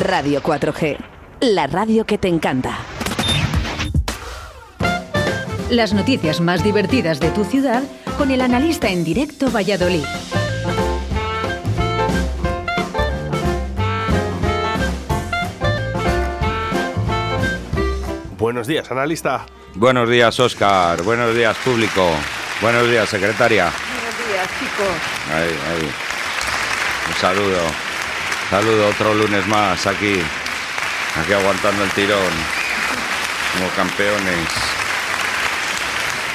Radio 4G, la radio que te encanta. Las noticias más divertidas de tu ciudad con el analista en directo Valladolid. Buenos días, analista. Buenos días, Oscar. Buenos días, público. Buenos días, secretaria. Buenos días, chicos. Ahí, ahí. Un saludo. Saludo otro lunes más aquí. Aquí aguantando el tirón. Como campeones.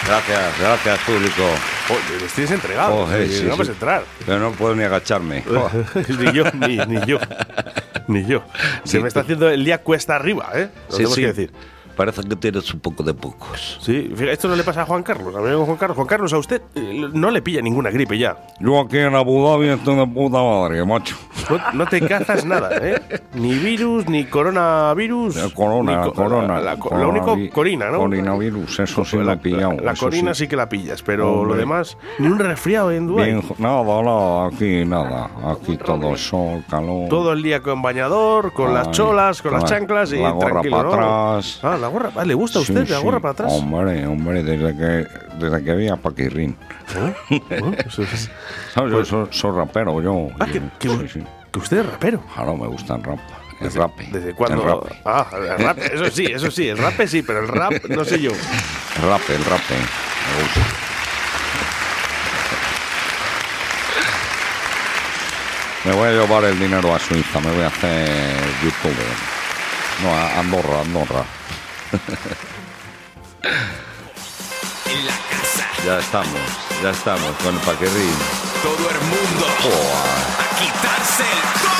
Gracias, gracias, público. Oye, tienes entregado. Oh, eh, Sí, no sí. puedes entrar. Pero no puedo ni agacharme. Oh. ni yo, ni, ni yo. Ni yo. Se me está haciendo el día cuesta arriba, ¿eh? Lo Sí, tenemos sí. que decir. Parece que tienes un poco de pocos. Sí, fíjate, esto no le pasa a Juan Carlos, a Juan Carlos. Juan Carlos, a usted eh, no le pilla ninguna gripe ya. Yo aquí en Abu Dhabi estoy de puta madre, macho. No, no te cazas nada, ¿eh? Ni virus, ni coronavirus. La corona, ni la corona. La, la- lo único, corina, ¿no? Coronavirus, eso sí lo he pillado. La, la corina sí. sí. que la pillas, pero lo demás, ni un resfriado en Dubái. Bien, nada, nada, aquí nada. Aquí todo sol, calor. Todo el día con bañador, con las cholas, con las la- chanclas y la gorra tranquilo, para ¿no? atrás. Ah, la gorra. Ah, ¿Le gusta a usted Sí, la gorra sí. para atrás? Hombre, hombre, desde que, desde que vi a Paquirrín. ¿Eh? ¿Eh? Eso es- ¿Sabes? Yo soy, soy rapero, yo. Ah, que, que- sí, sí. que usted es rapero. Claro, me gusta el rap. El ¿Desde, rap. ¿Desde cuándo? El rap. Ah, el rap. Eso sí, eso sí. El rap sí, pero el rap no sé yo. El rap, el rap. Me gusta. Me voy a llevar el dinero a Suiza, me voy a hacer youtuber. No, a Andorra, Andorra. Ya estamos, ya estamos con el Paquirrín. todo el mundo Joder. a quitarse el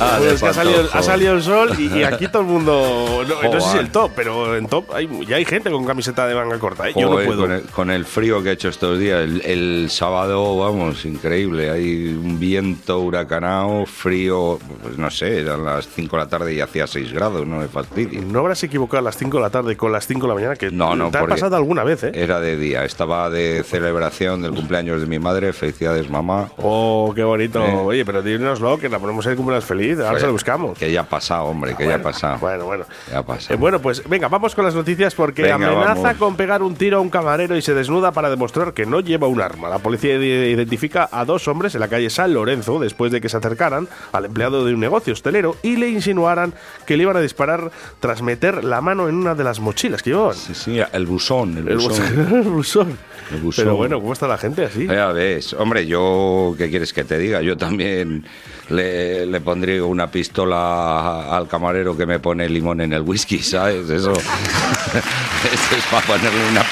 Ah, Bueno, de es que ha salido, pantojo. ha salido el sol y, y aquí todo el mundo. No, no sé si el top, pero en top hay, ya hay gente con camiseta de manga corta. ¿eh? Yo no puedo. Con el, con el frío que ha hecho estos días, el, el sábado, vamos, increíble. Hay un viento huracanado, frío, pues no sé, eran las 5 de la tarde y hacía 6 grados, no me fastidies. No habrás equivocado a las 5 de la tarde con las 5 de la mañana, que No, no, te ha pasado alguna vez, ¿eh? Era de día, estaba de celebración del cumpleaños de mi madre, felicidades mamá. Oh, qué bonito. Eh. Oye, pero dínoslo, que la ponemos el cumpleaños feliz. Ahora se lo buscamos. Que ya ha pasado, hombre, que ya ha pasado. Bueno, bueno. Ya ha pasado. Eh, bueno, pues venga, vamos con las noticias porque Venga, amenaza vamos. con pegar un tiro a un camarero y se desnuda para demostrar que no lleva un arma. La policía ide- identifica a dos hombres en la calle San Lorenzo después de que se acercaran al empleado de un negocio hostelero y le insinuaran que le iban a disparar tras meter la mano en una de las mochilas que llevaban. Sí, sí, el busón, el buzón. El buzón. El buzón. Pero bueno, ¿cómo está la gente así? Ya ves, hombre, yo, ¿qué quieres que te diga? Yo también le, le pondría una pistola al camarero que me pone limón en el whisky, ¿sabes? Eso, eso es para ponerle una,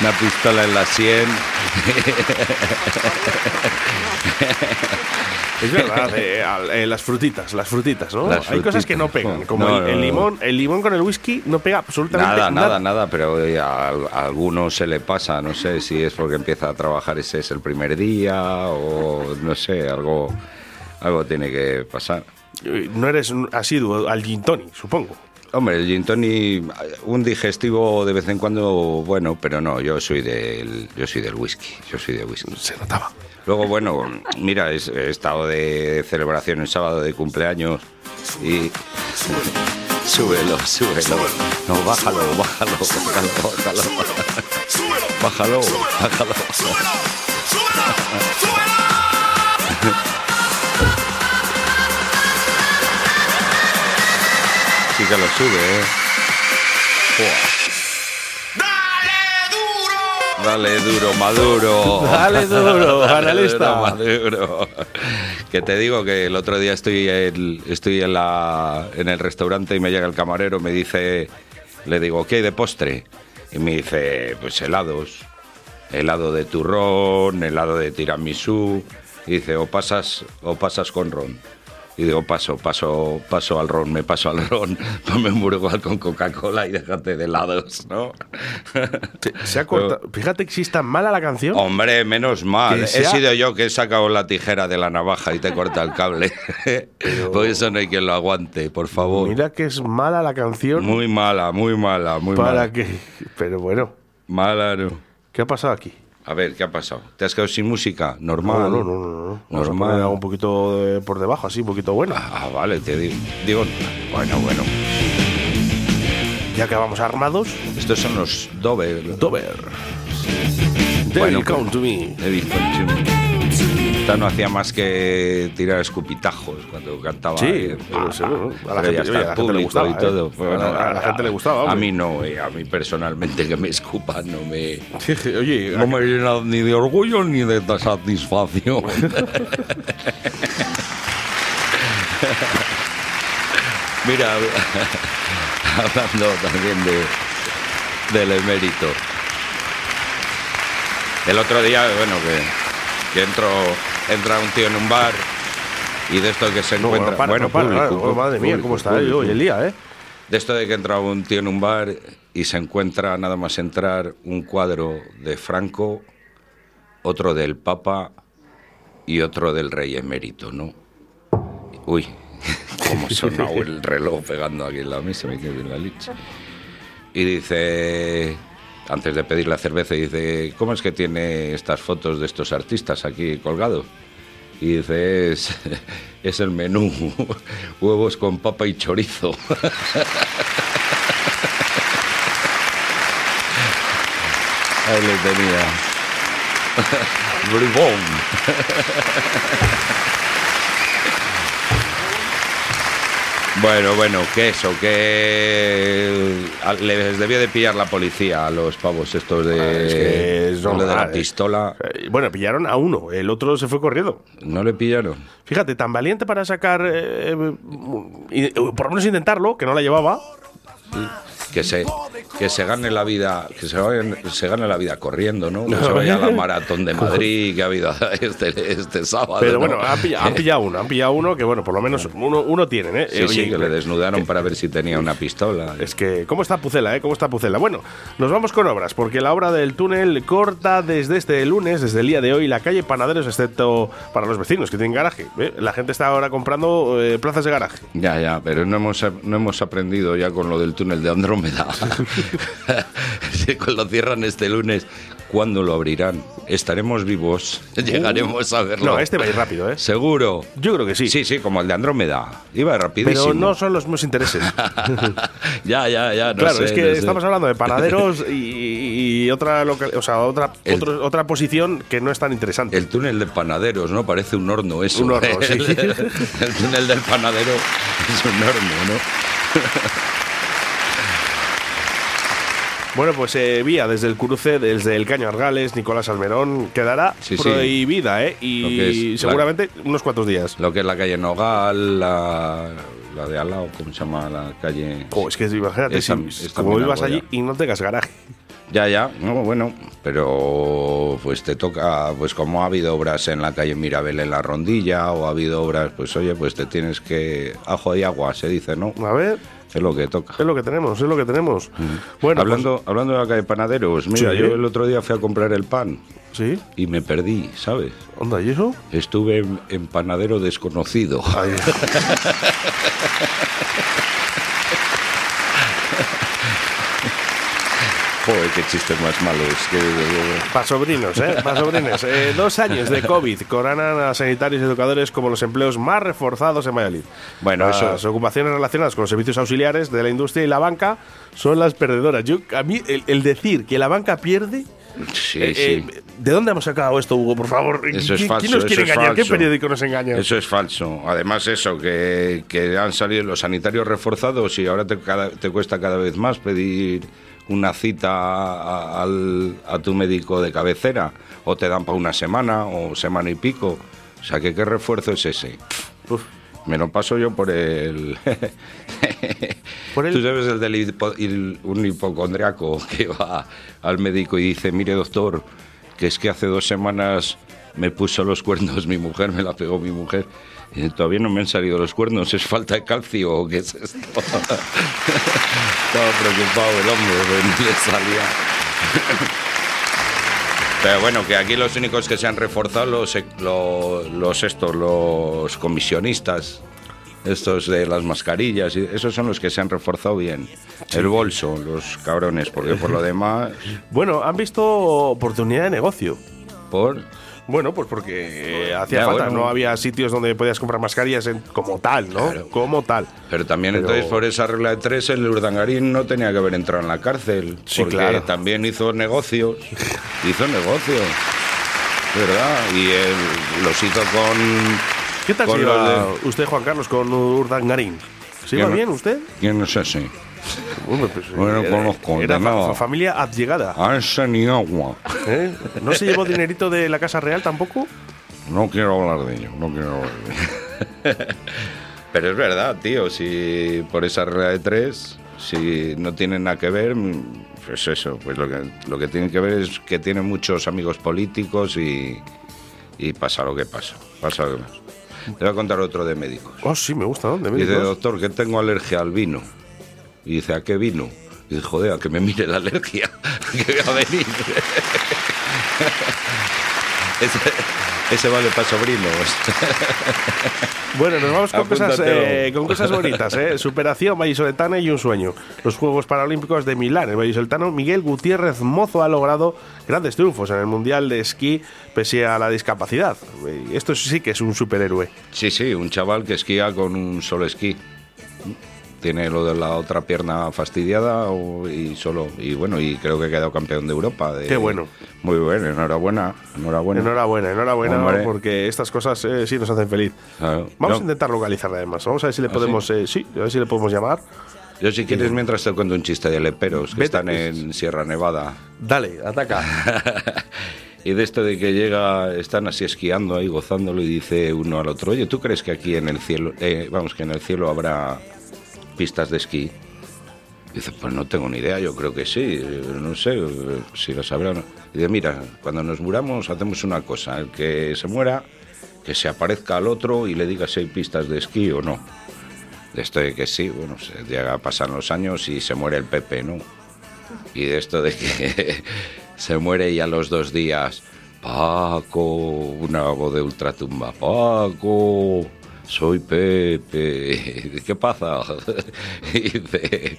una pistola en la sien. Es verdad, eh, eh, las frutitas, las frutitas, ¿no? Las Hay cosas que no pegan, como No, el, no, el no. limón. El limón con el whisky no pega absolutamente Nada, nada. nada, nada, pero eh, a, a algunos se le pasa, no sé si es porque empieza a trabajar ese es el primer día o no sé, algo, algo tiene que pasar. Eh, No eres un asiduo al gin tonic, supongo. Hombre, el gin tonic, un digestivo de vez en cuando, bueno, pero no, yo soy del, yo soy del whisky, yo soy de whisky. Se notaba. Luego, bueno, mira, es- he estado de celebración el sábado de cumpleaños y... Súbelo, súbelo. No, bájalo, bájalo, bájalo, bájalo. Bájalo, bájalo. Sí que lo sube, ¿eh? Buah. Dale duro, Maduro. Dale duro, analista. duro, Maduro. Que te digo que el otro día estoy, en- estoy en, la, en el restaurante y me llega el camarero, me dice, le digo, ¿qué hay de postre? Y me dice, pues helados. Helado de turrón, helado de tiramisú. Y dice, o pasas, o pasas con ron. Y digo, paso, paso, paso al ron, me paso al ron, ponme un burgal con Coca-Cola y déjate de helados, ¿no? Se, se ha cortado. Fíjate que si es tan mala la canción. Hombre, menos mal. He sea- sido yo que he sacado la tijera de la navaja y te corta el cable. Por eso no hay quien lo aguante, por favor. Mira que es mala la canción. Muy mala, muy mala, muy para mala. que. Pero bueno, Mala, no. ¿qué ha pasado aquí? A ver, ¿qué ha pasado? ¿Te has quedado sin música? Normal. No, no, no, no. no. Vamos a Normal. un poquito de- por debajo, así, un poquito bueno. Ah, vale, te digo. Digo, bueno, bueno. Ya que vamos armados, Estos son los Dover. Dover. Bueno, to Me. No hacía más que tirar escupitajos cuando cantaba. Sí, eh, pero seguro. A la gente- oye, a la gente le gustaba, y ¿eh? todo. A la- a la gente le gustaba, A mí no, eh, a mí personalmente que me escupan no me, Oye, no me llena ni de orgullo ni de satisfacción. Mira, hablando también de, del emérito. El otro día, bueno, que, que entro, entra un tío en un bar y de esto que se no, encuentra. para, bueno, no para, público, oh, madre mía, público, cómo está público. hoy el día, ¿eh? De esto de que entra un tío en un bar y se encuentra nada más entrar un cuadro de Franco, otro del Papa y otro del Rey Emérito, ¿no? Uy, cómo sonó el reloj pegando aquí en la mesa, me quedo en la leche. Y dice, antes de pedir la cerveza, dice, ¿cómo es que tiene estas fotos de estos artistas aquí colgados? Y dice, es, es el menú, huevos con papa y chorizo. Ahí le tenía. Bribón. Bueno, bueno, que eso, que les debía de pillar la policía a los pavos estos de, Ah, es que es de la pistola. Eh, Bueno, pillaron a uno, el otro se fue corriendo. ¿No le pillaron? Fíjate, tan valiente para sacar, eh, eh, por lo menos intentarlo, que no la llevaba. Que se, que se gane la vida, que se, gane- se gane la vida corriendo, ¿no? Que se vaya a la maratón de Madrid que ha habido este, este sábado. Pero ¿no? bueno, han pillado, han pillado uno, han pillado uno que, bueno, por lo menos uno, uno tienen, ¿eh? Sí, Eh, sí, que le desnudaron para ver si tenía una pistola. Es que, ¿cómo está Pucela, eh? ¿Cómo está Pucela? Bueno, nos vamos con obras, porque la obra del túnel corta desde este lunes, desde el día de hoy, la calle Panaderos, excepto para los vecinos que tienen garaje. ¿eh? La gente está ahora comprando eh, plazas de garaje. Ya, ya, pero no hemos, no hemos aprendido ya con lo del túnel de Andrómeda. si lo cierran este lunes, ¿cuándo lo abrirán? ¿Estaremos vivos? ¿Llegaremos a verlo? No, este va a ir rápido, ¿eh? ¿Seguro? Yo creo que sí. Sí, sí, como el de Andrómeda. Iba rapidísimo. Pero no son los mismos intereses. ya, ya, ya. no claro, sé, es que no sé. estamos hablando de panaderos y, y otra local, o sea, otra, El- otro- otra posición que no es tan interesante. El túnel de panaderos, ¿no? Parece un horno eso. Un horno, sí. el, el túnel del panadero es un horno, ¿no? Bueno, pues eh, vía desde el cruce, desde el Caño Argales, Nicolás Almerón, quedará Sí, sí. prohibida, ¿eh? Y es seguramente unos cuantos días. Lo que es la calle Nogal, la, la de al lado, ¿cómo se llama la calle? Oh, es que imagínate, Esa- si- esa como vivas allí y no tengas garaje. Ya, ya, no, bueno, pero pues te toca, pues como ha habido obras en la calle Mirabel en la rondilla, o ha habido obras, pues oye, pues te tienes que, ajo y agua, se dice, ¿no? A ver, Es lo que toca. es lo que tenemos, es lo que tenemos. Bueno, hablando, hablando de la calle Panaderos, mira, Sí. yo el otro día fui a comprar el pan pues, sí, y me perdí, ¿sabes? onda, ¿y eso? Estuve en, en panadero desconocido. Ay, Joder, qué chistes más malos. Que, para sobrinos, ¿eh? Para sobrines. Eh, dos años de COVID coronan a sanitarios y educadores como los empleos más reforzados en Valladolid. Bueno, Las eso- ocupaciones relacionadas con los servicios auxiliares de la industria y la banca son las perdedoras. Yo, a mí, el, el decir que la banca pierde. sí, eh, sí. eh, ¿De dónde hemos sacado esto, Hugo? Por favor. Eso es ¿Qui- falso. ¿Quién nos quiere engañar? ¿Qué periódico nos engaña? Eso es falso. Además, eso, que, que han salido los sanitarios reforzados y ahora te, cada- te cuesta cada vez más pedir una cita a, al- a tu médico de cabecera. O te dan para una semana o semana y pico. O sea, que ¿qué refuerzo es ese? Uf. Me lo paso yo por el... Por el- Tú sabes el del hipo- el- un hipocondriaco que va al médico y dice, mire doctor, que es que hace dos semanas me puso los cuernos mi mujer, me la pegó mi mujer. Dice, todavía no me han salido los cuernos, ¿es falta de calcio o qué es esto? Estaba preocupado el hombre, pero no le salía. Pero bueno, que aquí los únicos que se han reforzado los, los, los estos, los comisionistas. estos de las mascarillas, esos son los que se han reforzado bien. El bolso, los cabrones, porque por lo demás, Bueno, han visto oportunidad de negocio. por... Bueno, pues porque eh, hacía Ya, falta, bueno. no había sitios donde podías comprar mascarillas en- como tal, ¿no? Claro. Como tal. Pero también Pero- entonces por esa regla de tres el Urdangarín no tenía que haber entrado en la cárcel. Sí, porque claro. también hizo negocios. hizo negocios. ¿Verdad? Y él los hizo con... ¿Qué tal con se de- usted, Juan Carlos, con Urdangarín? ¿Se Yo no- bien usted? ¿Quién es ese? Pues, Bueno, era- conozco, Era de fa- nada. fa- familia adyegada. A ese ni agua. ¿eh? ¿No se llevó dinerito de la Casa Real tampoco? No quiero hablar de ello, no quiero hablar de ello. Pero es verdad, tío, si por esa regla de tres, si no tienen nada que ver, mm, pues eso, pues lo que, lo que tienen que ver es que tiene muchos amigos políticos y, y pasa lo que pasa, pasa lo que pasa. Te voy a contar otro de médicos. Oh, sí, me gusta, ¿no? De Dice, médicos. doctor, que tengo alergia al vino. Y dice, ¿a qué vino? Y dice, joder, a que me mire la alergia, que voy a venir. ese, ese vale para sobrinos. Bueno, nos vamos con cosas, eh, con cosas bonitas, ¿eh? Superación vallisoletana y un sueño. Los Juegos Paralímpicos de Milán. El vallisoletano Miguel Gutiérrez Mozo ha logrado grandes triunfos en el Mundial de Esquí pese a la discapacidad. Esto sí que es un superhéroe. Sí, sí, un chaval que esquía con un solo esquí. Tiene lo de la otra pierna fastidiada o- y solo. Y bueno, y creo que ha quedado campeón de Europa. de- Qué bueno. Muy bueno, enhorabuena. Enhorabuena. Enhorabuena, enhorabuena, Hombre. porque estas cosas eh, sí nos hacen feliz. Claro. Vamos No. a intentar localizarla además. Vamos a ver si le ¿Ah, podemos, eh, sí, a ver si le podemos llamar. Yo si quieres, mientras te cuento un chiste de leperos que Vete, están en Sierra Nevada. Dale, ataca. y de esto de que llega, están así esquiando ahí, gozándolo, y dice uno al otro, oye, ¿tú crees que aquí en el cielo, eh, vamos, que en el cielo habrá pistas de esquí? Dice, pues no tengo ni idea, yo creo que sí, no sé si las habrá o no. Y dice, mira, cuando nos muramos hacemos una cosa, el que se muera, que se aparezca al otro y le diga si hay pistas de esquí o no. De esto de que sí, bueno, se llega a pasar los años y se muere el Pepe, ¿no? Y de esto de que se muere y a los dos días, Paco, una voz de ultratumba, Paco, soy Pepe, ¿qué pasa? Dice,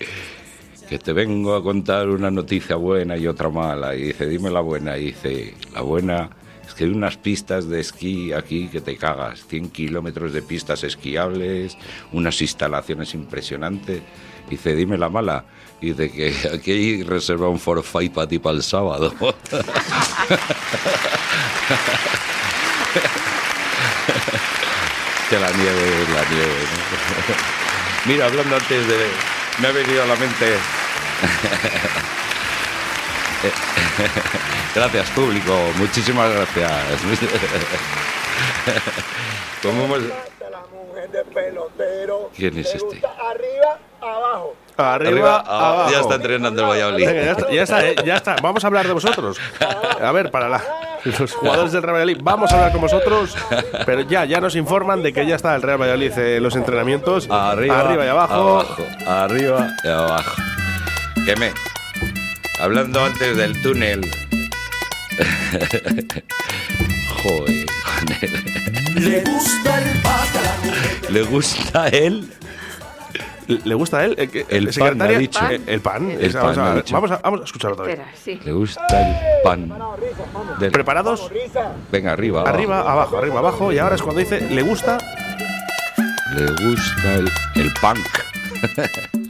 que te vengo a contar una noticia buena y otra mala. Y dice, dime la buena. Dice, la buena es que hay unas pistas de esquí aquí que te cagas. 100 kilómetros de pistas esquiables, unas instalaciones impresionantes. Y dice, dime la mala. Dice que aquí hay reserva un forfait para ti para el sábado. que la nieve es la nieve. ¿no? Mira, hablando antes de... Me ha venido a la mente... Gracias, público. Muchísimas gracias. ¿Cómo hemos- la mujer de pelotero. ¿Quién es este? arriba, abajo. Arriba, abajo. Ya está entrenando el Valladolid. Venga, ya está, ya está, eh, ya está. Vamos a hablar de vosotros. A ver, para la- los jugadores del Real Valladolid, vamos a hablar con vosotros. Pero ya, ya nos informan de que ya está el Real Valladolid en los entrenamientos. Arriba, arriba y abajo. Arriba y abajo. Que me. Hablando antes del túnel. Joder. Le gusta el. Le gusta él. ¿Le gusta a él? Eh, que- El pan, secretaria- ha dicho. eh, El pan. El pan, vamos, a, dicho. vamos, a, vamos a escucharlo otra vez. Espera, sí. Le gusta el pan. del- ¿Preparados? Venga, arriba. abajo. Arriba, abajo, arriba, abajo. Y ahora es cuando dice, ¿le gusta? Le gusta el, el punk.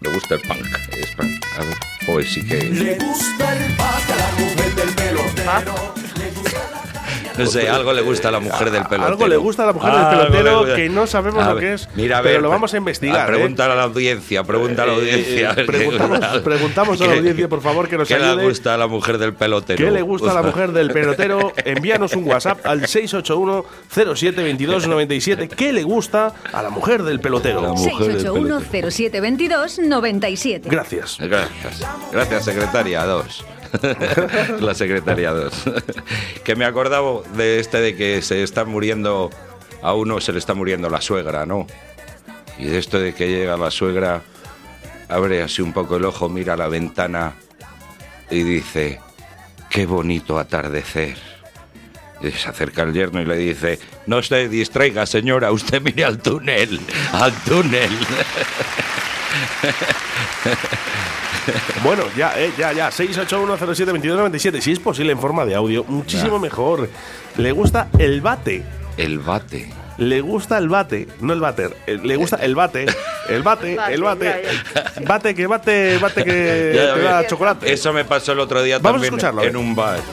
Le gusta el punk. Es punk. A ver, joder, sí que. Le gusta el pata a la mujer del pelotero. No sé, algo le gusta a la mujer del pelotero. Algo le gusta a la mujer del pelotero que no sabemos A lo ver, que es. Mira, a pero ver, lo vamos a investigar. ¿eh? preguntar a la audiencia, pregunta a la Eh, audiencia. eh, preguntamos, preguntamos a la ¿Qué- audiencia, por favor, que nos ¿Qué ayude. le gusta a la mujer del pelotero? ¿Qué le gusta a la mujer del pelotero? Envíanos un WhatsApp al 681 07 22 97. ¿Qué le gusta a la mujer del pelotero? mujer del 681 pelotero. 0722 97. Gracias. Gracias. Gracias, secretaria 2. la secretaria 2. que me acordaba de este de que se está muriendo, a uno se le está muriendo la suegra, ¿no? Y de esto de que llega la suegra, abre así un poco el ojo, mira la ventana y dice, qué bonito atardecer. Se acerca el yerno y le dice, no se distraiga señora, usted mire al túnel, al túnel. Bueno, ya, eh, ya, ya. 681072297. Si es posible en forma de audio, muchísimo Ya. mejor. Le gusta el bate. El bate. Le gusta el bate, no el bater. eh, Le gusta el bate. El bate, Bate, el bate. Bate que bate, bate que Ya, te ya, da ya. chocolate. Eso me pasó el otro día Vamos a también escucharlo, a en ver. un bar.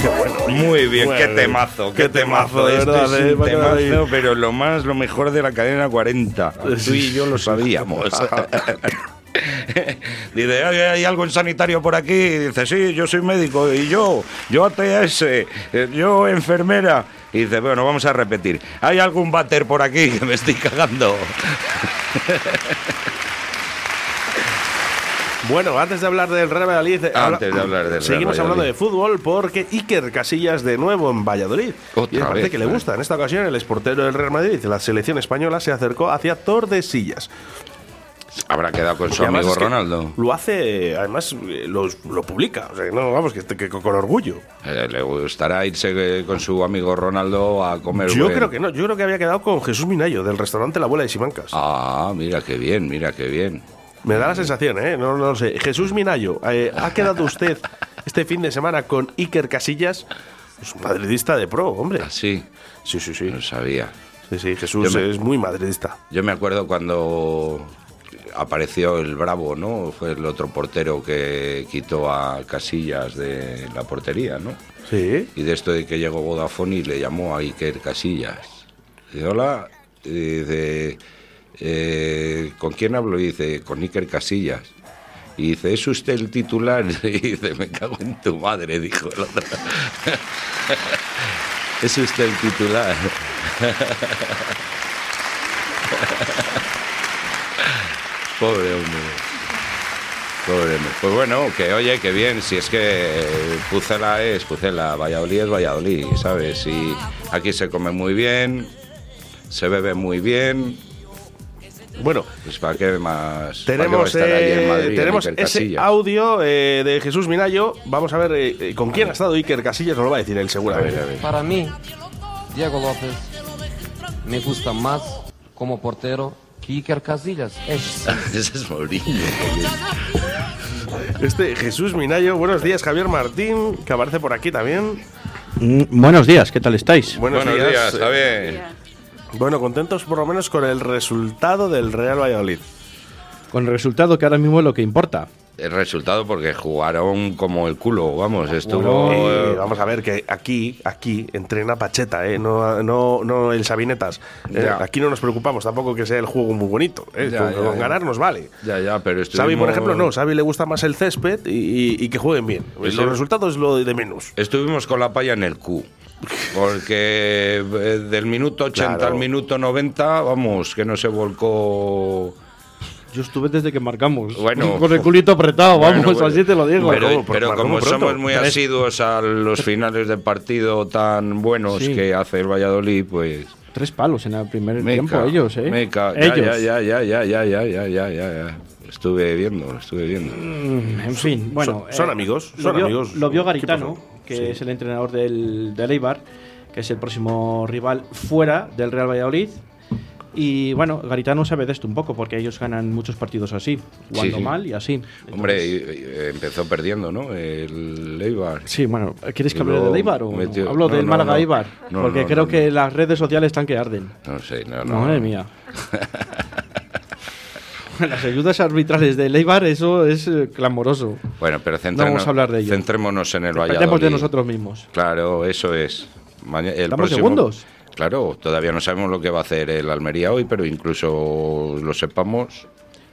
Qué bueno. Muy bien, qué temazo, qué, Qué temazo, temazo. de Esto verdad, es eh, un temazo, pero lo más, lo mejor de la cadena 40. Tú y yo lo sabíamos. Dice, ¿hay, hay algo en sanitario por aquí? Dice, sí, yo soy médico. Y yo, yo ATS, eh, yo enfermera. Y dice, bueno, vamos a repetir. ¿Hay algún váter por aquí que me estoy cagando? Bueno, antes de hablar del Real Valladolid, eh, Antes de hablar del Real seguimos hablando de fútbol porque Iker Casillas de nuevo en Valladolid. Otra y me parece vez, que le gusta. En esta ocasión, el exportero del Real Madrid la selección española se acercó hacia Tordesillas. Habrá quedado con su amigo es que Ronaldo. Lo hace, además, eh, lo, lo publica. O sea, no, vamos, que, que con orgullo. Eh, le gustará irse eh, con su amigo Ronaldo a comer. Yo buen- creo que no, yo creo que había quedado con Jesús Minayo del restaurante La Abuela de Simancas. Ah, mira qué bien, mira qué bien. Me da la sensación, ¿eh? No, no lo sé. Jesús Minayo, eh, ¿ha quedado usted este fin de semana con Iker Casillas? Es un madridista de pro, hombre. Así, Sí, sí, sí. no sabía. Sí, sí, Jesús me- es muy madridista. Yo me acuerdo cuando apareció el Bravo, ¿no? Fue el otro portero que quitó a Casillas de la portería, ¿no? Sí. Y de esto de que llegó Vodafone y le llamó a Iker Casillas. Hola, y "Eh, ¿con quién hablo? Y dice, con Iker Casillas. Y dice, ¿es usted el titular? Y dice, me cago en tu madre, dijo el otro. ¿Es usted el titular? Pobre hombre. Pobre hombre. Pues bueno, que oye, que bien, si es que Pucela es Pucela, Valladolid es Valladolid, ¿sabes? Y aquí se come muy bien, se bebe muy bien, Bueno, pues ¿para qué más? ¿para qué va a tenemos, estar allí en Madrid, el tenemos Iker ese audio eh, de Jesús Minayo. Vamos a ver eh, eh, con quién ha estado Iker Casillas, nos lo va a decir él A seguramente. ver, a ver. Para mí, Diego López me gusta más como portero que Iker Casillas. Es Ese es Mourinho. Este Jesús Minayo, buenos días, Javier Martín, que aparece por aquí también. Mm, Buenos días, ¿qué tal estáis? Buenos, Buenos días, eh, Javier. Bueno, contentos por lo menos con el resultado del Real Valladolid. Con el resultado que ahora mismo es lo que importa. El resultado porque jugaron como el culo, vamos, estuvo... Eh, vamos a ver que aquí, aquí entrena Pacheta, ¿eh? no, no, no el Sabinetas. Eh, aquí no nos preocupamos tampoco que sea el juego muy bonito. ¿eh? Ya, con ya, con ya. ganar nos vale. Ya, ya, pero Xavi, por estuvimos- ejemplo, no. Xavi le gusta más el césped y, y- y que jueguen bien. Pues Los resultados es lo de menos. Estuvimos con la palla en el Q. Porque eh, del minuto 80 Claro. al minuto 90, vamos, que no se volcó. Yo estuve desde que marcamos. Bueno. con el culito apretado, vamos, Bueno, así te lo digo. Pero, como pronto. somos muy Tres. asiduos a los finales de partido tan buenos Sí. que hace el Valladolid, pues. Tres palos en el primer me tiempo, ellos, ¿eh? me ca- ellos. Ya, ya, ya, ya, ya, ya, ya, ya, ya. Estuve viendo, estuve viendo. Mm, En fin, bueno. son amigos, lo son vio, amigos. Lo vio ¿Qué Garitano, pasó? Que Sí. es el entrenador del, del Eibar, que es el próximo rival fuera del Real Valladolid. Y bueno, Garitano sabe de esto un poco, porque ellos ganan muchos partidos así, jugando sí. mal y así. Hombre, Entonces- y- y empezó perdiendo, ¿no? El Eibar. Sí, bueno, ¿quieres que hable del Eibar o metió- hablo no, del no, Málaga no. Eibar? Porque creo que las redes sociales están que arden. No sé, no, no. Madre mía. Las ayudas arbitrales del Eibar, eso es eh, clamoroso. Bueno, pero No vamos a hablar de ello. centrémonos en el Dependemos Valladolid. de nosotros mismos. Claro, eso es. Maña- el ¿Estamos próximo- segundos? Claro, todavía no sabemos lo que va a hacer el Almería hoy, pero incluso lo sepamos,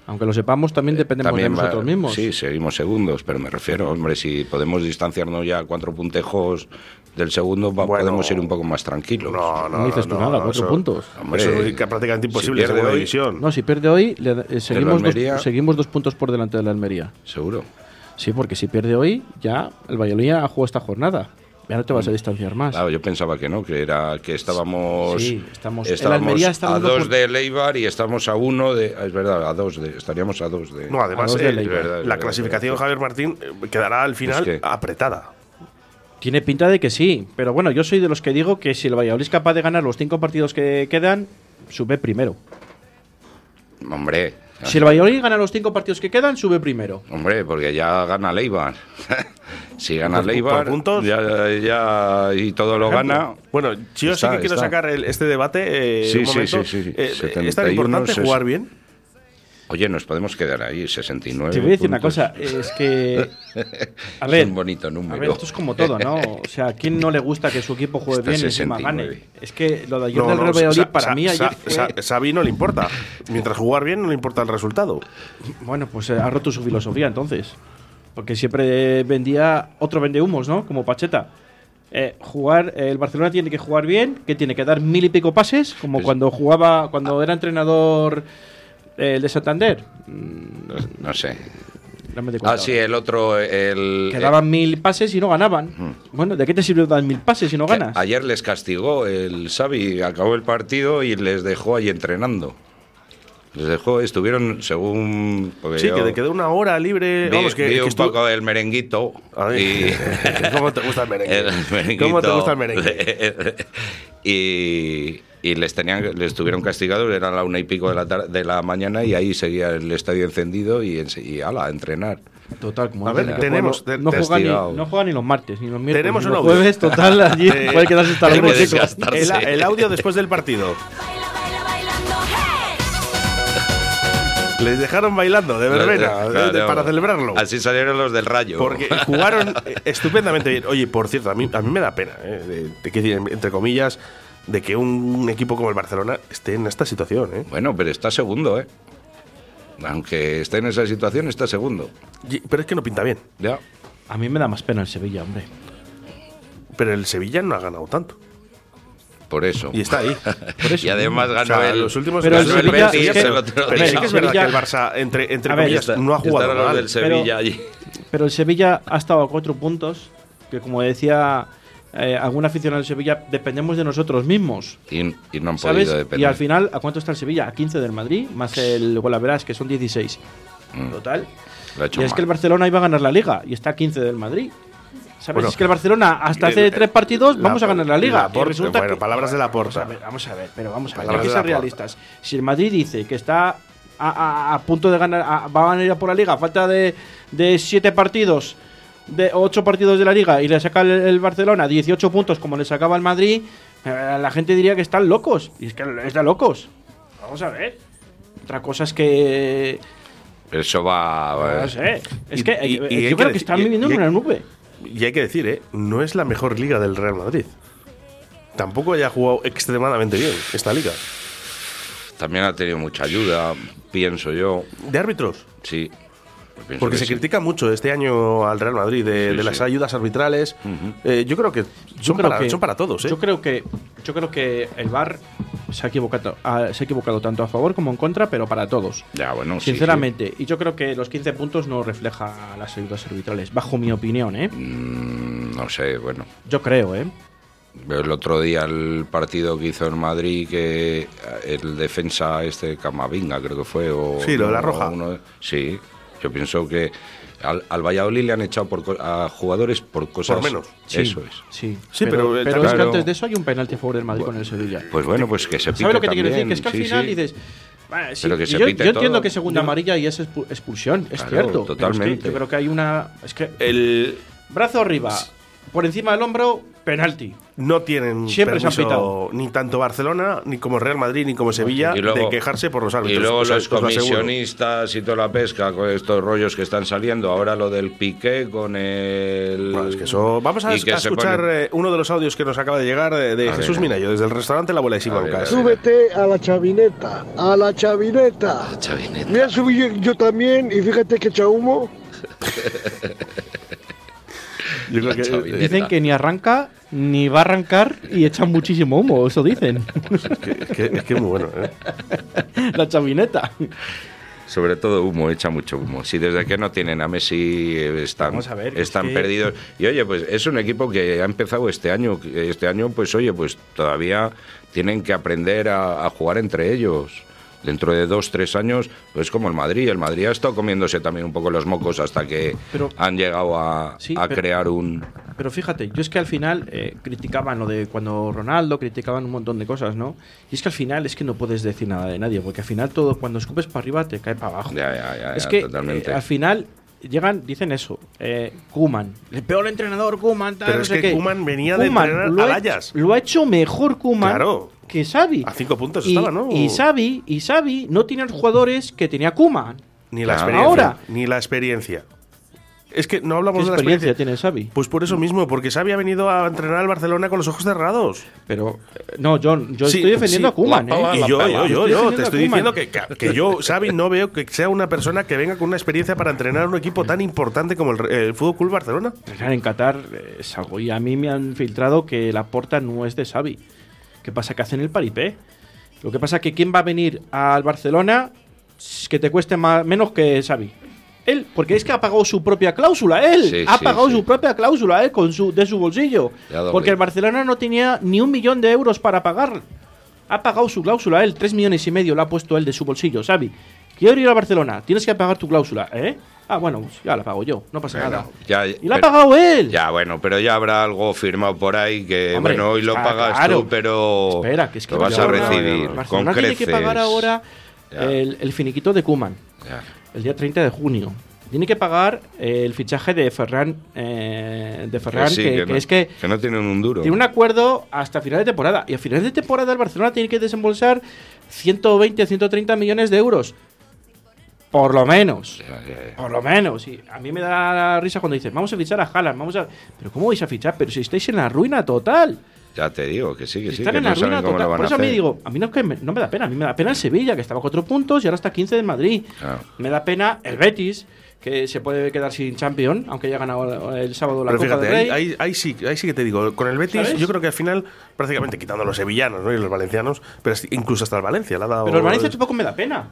Aunque lo sepamos, también dependemos También de va- nosotros mismos. Sí, seguimos segundos, pero me refiero, hombre, si podemos distanciarnos ya cuatro puntejos del segundo, va- Bueno. podemos ir un poco más tranquilos. No, no, No dices tú nada, cuatro eso- puntos. Hombre, eso es prácticamente si imposible en pierde hoy- división. No, si pierde hoy, le eh, seguimos, Almería- dos, seguimos dos puntos por delante de la Almería. Seguro. Sí, porque si pierde hoy, ya el Valladolid ha jugado esta jornada. Ya no te vas a distanciar más. Claro, yo pensaba que no, que era que estábamos, Sí, estamos- el estábamos está a dos por- de Leibar y estamos a uno de, es verdad, a dos de, estaríamos a dos de. No, además, dos de eh, verdad, la verdad, clasificación Javier Martín eh, quedará al final que- apretada. Tiene pinta de que sí, pero bueno, yo soy de los que digo que si el Valladolid es capaz de ganar los cinco partidos que quedan, sube primero. Hombre, Si el Valladolid gana los cinco partidos que quedan, sube primero. hombre, porque ya gana Leibar. si gana Por- por Leibar, puntos. ya, ya- y todo lo gana. Bueno, yo sí Está, que quiero está. sacar el- este debate. eh, Sí, un sí, sí, sí, Eh, ¿Es tan 71, importante jugar bien? Oye, nos podemos quedar ahí, 69. Te voy a decir una cosa, es que... A Es ver, un bonito número. A ver, esto es como todo, ¿no? O sea, ¿a quién no le gusta que su equipo juegue Está bien y encima 69. gane? Es que lo de ayer No, del Real Valladolid para Sa- mí ayer Sa- fue- Sa- Xavi no le importa. Mientras jugar bien no le importa el resultado. Bueno, pues eh, ha roto su filosofía entonces. Porque siempre vendía otro vende humos, ¿no? Como Pacheta. Eh, jugar, eh, el Barcelona tiene que jugar bien, que tiene que dar mil y pico pases, como Pues- cuando jugaba, cuando era entrenador el de Santander. Mm, No, no sé. no me Ah, sí, el otro. El, que daban mil pases y no ganaban. Bueno, ¿de qué te sirve dar mil pases si no que ganas? Ayer les castigó el Xavi, acabó el partido y les dejó ahí entrenando. Les dejó, estuvieron según. porque Sí, yo que te quedó una hora libre. vi, Vamos, que, vi que un poco el merenguito. Ay, y- ¿Cómo te gusta el merengue? el merenguito. ¿Cómo te gusta el merengue? y, y les tenían les tuvieron castigados, eran la una y pico de la, de la mañana y ahí seguía el estadio encendido y, y ala, a entrenar. Total, como A no ver, tenemos- no, juega ni, no juega ni los martes, ni los miércoles, Tenemos ni un los audio. jueves, total, allí Eh, puede quedarse hasta desgastarse. El, el audio después del partido. Les dejaron bailando de verbena de- de- Claro. para celebrarlo. Así salieron los del Rayo. Porque jugaron eh, estupendamente bien. Oye, por cierto, a mí, a mí me da pena, eh, de, de que, entre comillas, de que un equipo como el Barcelona esté en esta situación. ¿eh? Bueno, pero está segundo, ¿eh? Aunque esté en esa situación, está segundo. Y- Pero es que no pinta bien. Ya. A mí me da más pena el Sevilla, hombre. Pero el Sevilla no ha ganado tanto. Por eso. Y está ahí. Por eso. Y además O ganó sea, el, los últimos Pero el ganó el Sevilla- Betis es que- el otro Pero día. sí que es verdad que Sevilla- el Barça, entre, entre A ver, comillas, Está- no ha jugado estaban los mal. del Sevilla allí. Pero el Sevilla ha estado a cuatro puntos, que como decía eh, algún aficionado del Sevilla, dependemos de nosotros mismos. Y, y no han ¿Sabes? podido depender. Y al final, ¿a cuánto está el Sevilla? A 15 del Madrid, más el Golaveras, que son 16. Mm. Total. Lo ha hecho Y es que el Barcelona iba a ganar la liga y está a 15 del Madrid. ¿Sabes? Bueno, es que el Barcelona, hasta hace el- tres partidos, la- vamos a ganar la liga. la Porta- resulta bueno, que- palabras de la Vamos a Porta. ver, vamos a ver, pero vamos a ver, hay que de ser realistas. Si el Madrid dice que está a, a- a punto de ganar, a- va a ganar por la liga, a falta de, de siete partidos, de ocho partidos de la liga, y le saca el, el Barcelona 18 puntos como le sacaba el Madrid, eh, la gente diría que están locos. Y es que es de locos. Vamos a ver. Otra cosa es que. Eso va. No sé. Es Eh, Y- que eh, y- yo creo que decir- están y- viviendo y en una nube. Y hay que decir, ¿eh? No es la mejor liga del Real Madrid. Tampoco haya jugado extremadamente bien esta liga. También ha tenido mucha ayuda, pienso yo. ¿De árbitros? Sí. Pienso Porque que se sí. critica mucho este año al Real Madrid de, Sí, de las sí. ayudas arbitrales. Eh, yo creo que son, creo para, que- son para todos, ¿eh? Yo creo que yo creo que el VAR se ha equivocado, ha- se ha equivocado tanto a favor como en contra, pero para todos. Ya, bueno, sí, Sinceramente, y yo creo que los 15 puntos no refleja las ayudas arbitrales, bajo mi opinión, ¿eh? Mm, no sé, bueno. Yo creo, ¿eh? El otro día el partido que hizo en Madrid, que el defensa este Camavinga creo que fue. O, Sí, lo de la roja. uno sí, yo pienso que al, al Valladolid le han echado por co- a jugadores por cosas. menos. Sí, Eso es. Sí, Sí, pero, eh, pero es que claro. antes de eso hay un penalti a favor del Madrid con el Sevilla. Pues bueno, pues que se pite ¿Sabes lo que te quiero decir? también, Que es que al sí, final sí. dices. "Bueno, sí, Pero que se yo, pite yo entiendo todo. que segunda amarilla y es expu- expulsión, es Claro, cierto. pero es que totalmente. yo creo que hay una. Es que El, brazo arriba, por encima del hombro, penalti. No tienen Siempre se han permiso pitado. ni tanto Barcelona, ni como Real Madrid, ni como Sevilla, Y luego- de quejarse por los árbitros. Y luego O sea, los os lo comisionistas y toda la pesca con estos rollos que están saliendo. Ahora lo del piqué con el. Bueno, es que eso- Vamos a, a escuchar ponen- eh, uno de los audios que nos acaba de llegar de, de Jesús ver. Minayo, desde el restaurante La Abuela de Simón Cas. a ver. Súbete a la chavineta, a la chavineta. Chavineta. Me he subido yo también y fíjate que echa humo. Yo creo que- chavineta. Dicen que ni arranca ni va a arrancar y echan muchísimo humo, eso dicen. es, que, es que- es que es muy bueno. ¿eh? la chavineta. Sobre todo humo, echa mucho humo. Si desde que no tienen a Messi eh, están, Vamos a ver, es están que- perdidos. Y oye, pues es un equipo que ha empezado este año. Este año, pues oye, pues todavía tienen que aprender a, a jugar entre ellos. Dentro de dos, tres años, pues como el Madrid. El Madrid ha estado comiéndose también un poco los mocos hasta que Pero- han llegado a, Sí, a pero- crear un... Pero fíjate, yo es que al final eh, criticaban lo de cuando Ronaldo, criticaban un montón de cosas, ¿no? Y es que al final es que no puedes decir nada de nadie, porque al final todo, cuando escupes para arriba, te cae para abajo. Ya, ya, ya, es que eh, al final llegan, dicen eso, eh, Kuman, el peor entrenador Kuman, tal, Pero no es sé que qué. Koeman venía de entrenar lo hecho- Lo ha hecho mejor Kuman Claro. Que Xavi. A cinco puntos y, estaba, ¿no? Y Xavi, y Xavi no tiene los jugadores que tenía Kuman. Ni la experiencia. Ahora. Ni la experiencia. Es que no ¿Qué hablamos de la experiencia experiencia. tiene Xavi? Pues por eso mismo, porque Xavi ha venido a entrenar al Barcelona con los ojos cerrados. Pero, eh, no, John, yo Sí, estoy defendiendo sí, a Kuman, ¿eh? Y yo, yo, yo, Estoy yo, defendiendo te a estoy diciendo que, que- que yo, Xavi, no veo que sea una persona que venga con una experiencia para entrenar un equipo tan importante como el, el Fútbol Club Barcelona. Entrenar en Qatar eh, es algo. Y a mí me han filtrado que la porta no es de Xavi. ¿Qué pasa? Que hacen el paripé. Lo que pasa es que quién va a venir al Barcelona que te cueste más, menos que Xavi. Él, porque es que ha pagado su propia cláusula, él Sí, ha sí, pagado sí. su propia cláusula, él, con su, de su bolsillo. Porque el Barcelona no tenía ni un millón de euros para pagar. Ha pagado su cláusula, él, tres millones y medio lo ha puesto él de su bolsillo, Xavi. Quiero ir al Barcelona, tienes que pagar tu cláusula, ¿eh? Ah, bueno, pues ya la pago yo, no pasa Bueno, nada. ya- y la ha pagado él. Ya, bueno, pero ya habrá algo firmado por ahí que, Hombre, bueno, hoy lo ah, pagas claro. tú, pero Espera, que es que lo vas a recibir Barcelona con tiene que pagar ahora el, el finiquito de Kuman, el día 30 de junio. Tiene que pagar eh, el fichaje de Ferran, eh, de Ferran Que sí, que, que que no- es que que no tienen un duro. tiene un acuerdo hasta final de temporada. Y a final de temporada el Barcelona tiene que desembolsar 120 130 millones de euros. Por lo menos. Por lo menos. Y a mí me da risa cuando dicen, vamos a fichar a Haaland, vamos a... Pero ¿cómo vais a fichar? Pero si estáis en la ruina total. Ya te digo que sí, que sí, Están que en la no ruina total. Por a eso a mí digo, a mí no, es que me, no me da pena, a mí me da pena el Sevilla, que estaba a cuatro puntos y ahora está 15 del Madrid. Claro. Me da pena el Betis, que se puede quedar sin champion, aunque haya ganado el sábado la Pero Copa fíjate, del Rey. ahí, ahí- ahí sí, ahí sí que te digo, con el Betis ¿Sabes? yo creo que al final, prácticamente quitando los sevillanos ¿no? y los valencianos, pero incluso hasta el Valencia le ha dado... Pero el Valencia tampoco me da pena.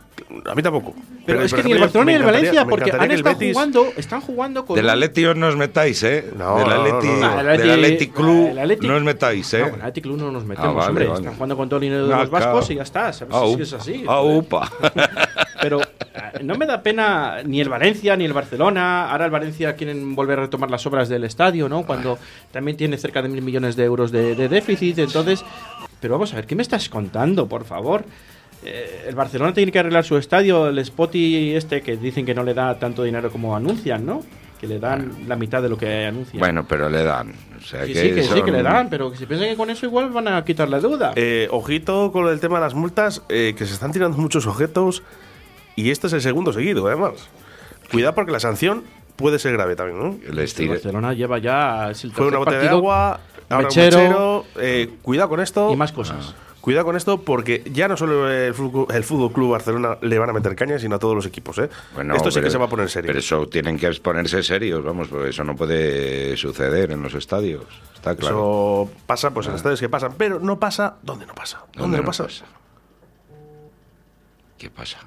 A mí tampoco. Pero, es que ni el Barcelona me ni el Valencia, porque han estado Betis- jugando, están jugando con. Del Atleti os no os metáis, ¿eh? No, del Atleti, no, no. Ah, el del Atleti- Atleti Club el Atleti- no os metáis, ¿eh? No, con el Athletic Club no nos metemos, Ah, vale, hombre. vale. Están jugando con todo el dinero de Ah, los vascos y ya está. ¿sabes? Ah, es así. ah, upa. Pero eh, no me da pena ni el Valencia ni el Barcelona. Ahora el Valencia quieren volver a retomar las obras del estadio, ¿no? Cuando también tiene cerca de mil millones de euros de, de déficit. Entonces, pero vamos a ver, ¿qué me estás contando, por favor? Eh, el Barcelona tiene que arreglar su estadio, el Spotty este que dicen que no le da tanto dinero como anuncian, ¿no? Que le dan la mitad de lo que anuncian. Bueno, pero le dan. O sea, Que que sí, que sí, son- que le dan, pero que si piensan que con eso igual van a quitar la deuda. Eh, ojito con el tema de las multas, eh, que se están tirando muchos objetos y este es el segundo seguido, además. Cuidado porque la sanción puede ser grave también, el tire- Barcelona lleva ya es el Fue una botella de agua, ahora mechero. un mechero. eh, cuidado con esto. y más cosas. Cuidado con esto porque ya no solo el Fútbol, el Fútbol Club Barcelona le van a meter caña, sino a todos los equipos. ¿eh? Bueno, esto sí pero- que se va a poner serio. Pero eso tienen que ponerse serios, vamos, porque eso no puede suceder en los estadios. Está claro. Eso pasa pues en estadios que pasan, pero no pasa ¿dónde no pasa? ¿Dónde, ¿Dónde no no pasa? pasa? ¿Qué pasa?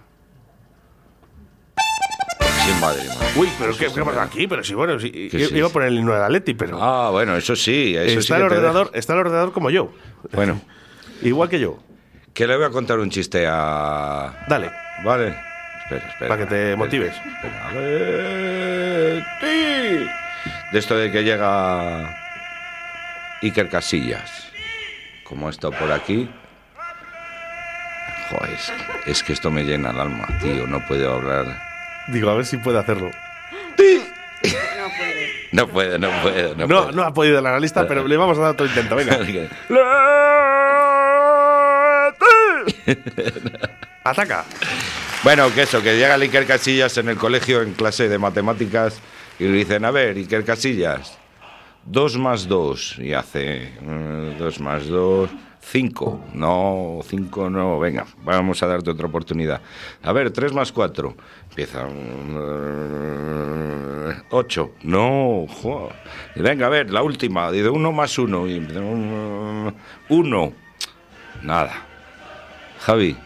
Sí, madre mía. Uy, pero ¿qué, qué pasa aquí? Pero sí, bueno, sí, ¿Qué es iba a eso? poner el himno de Atleti, pero Ah, bueno, eso sí, eso sí está, que el ordenador, está el ordenador como yo. Bueno, Igual que yo. que le voy a contar un chiste a... Dale. Vale. Espera, espera. Para que te Espera, motives. espera. De esto de que llega Iker Casillas. Como ha estado por aquí. Joder, es que esto me llena el alma, tío. No puedo hablar. Digo, a ver si puede hacerlo. No puede, no puede, no, No, puede. no ha podido el analista, pero le vamos a dar otro intento. Venga. Ataca. Bueno, que eso, que llega el Iker Casillas en el colegio en clase de matemáticas y le dicen, a ver, Iker Casillas, 2 más 2. Y hace 2 más 2, 5. No, 5 no, venga, vamos a darte otra oportunidad. A ver, 3 más 4. Empieza. 8. No, jo. Venga, a ver, la última. Dice 1 más 1. Y 1. Nada. Javi,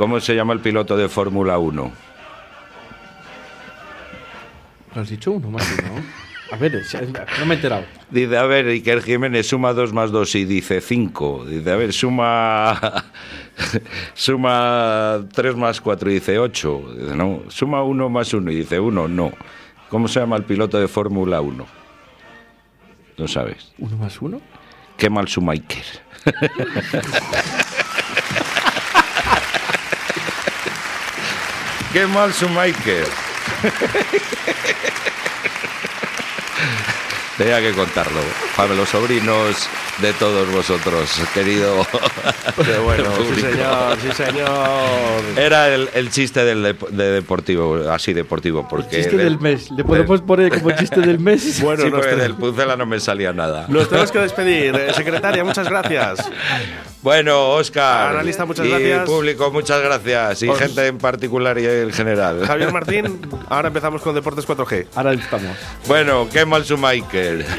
¿Cómo se llama el piloto de Fórmula 1? Lo has dicho uno más uno. A ver, no me he enterado. Dice, a ver, Iker Jiménez suma 2 más 2 y dice 5. Dice, a ver, suma suma 3 más 4 y dice 8. Dice, no, suma 1 más 1 y dice 1, no. ¿Cómo se llama el piloto de Fórmula 1? No sabes. ¿Uno más uno? Qué mal suma Iker. Qué mal suma Iker. Tenía que contarlo para los sobrinos de todos vosotros, querido. Pero bueno, sí señor, sí señor. Era el, el chiste del dep- de deportivo, así deportivo, porque Chiste del mes. ¿Le podemos poner como chiste del mes? Bueno, sí, nos, porque del pucela no me salía nada. nos tenemos que despedir. Eh, Secretaria, muchas gracias. Bueno, Oscar. Analista, muchas y gracias. público, muchas gracias. Y Os- gente en particular y en general. Javier Martín, ahora empezamos con Deportes 4G. Ahora estamos. Bueno, qué mal su Michael.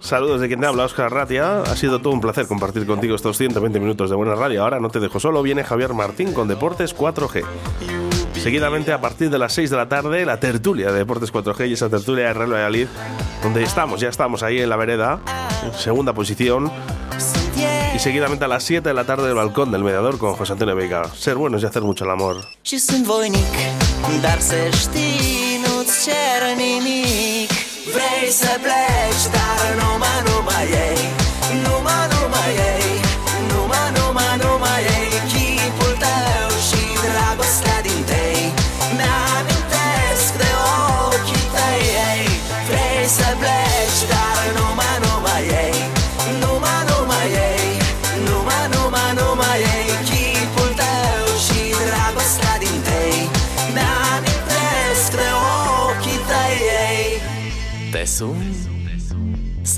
Saludos de quien te habla, Oscar Ratia. Ha sido todo un placer compartir contigo estos 120 minutos de buena radio. Ahora no te dejo solo, viene Javier Martín con Deportes 4G. Seguidamente, a partir de las 6 de la tarde, la tertulia de Deportes 4G y esa tertulia de Real Valladolid, donde estamos, ya estamos ahí en la vereda, en segunda posición. Y seguidamente a las 7 de la tarde, el balcón del mediador con José Antonio Veiga. Ser buenos y hacer mucho el amor.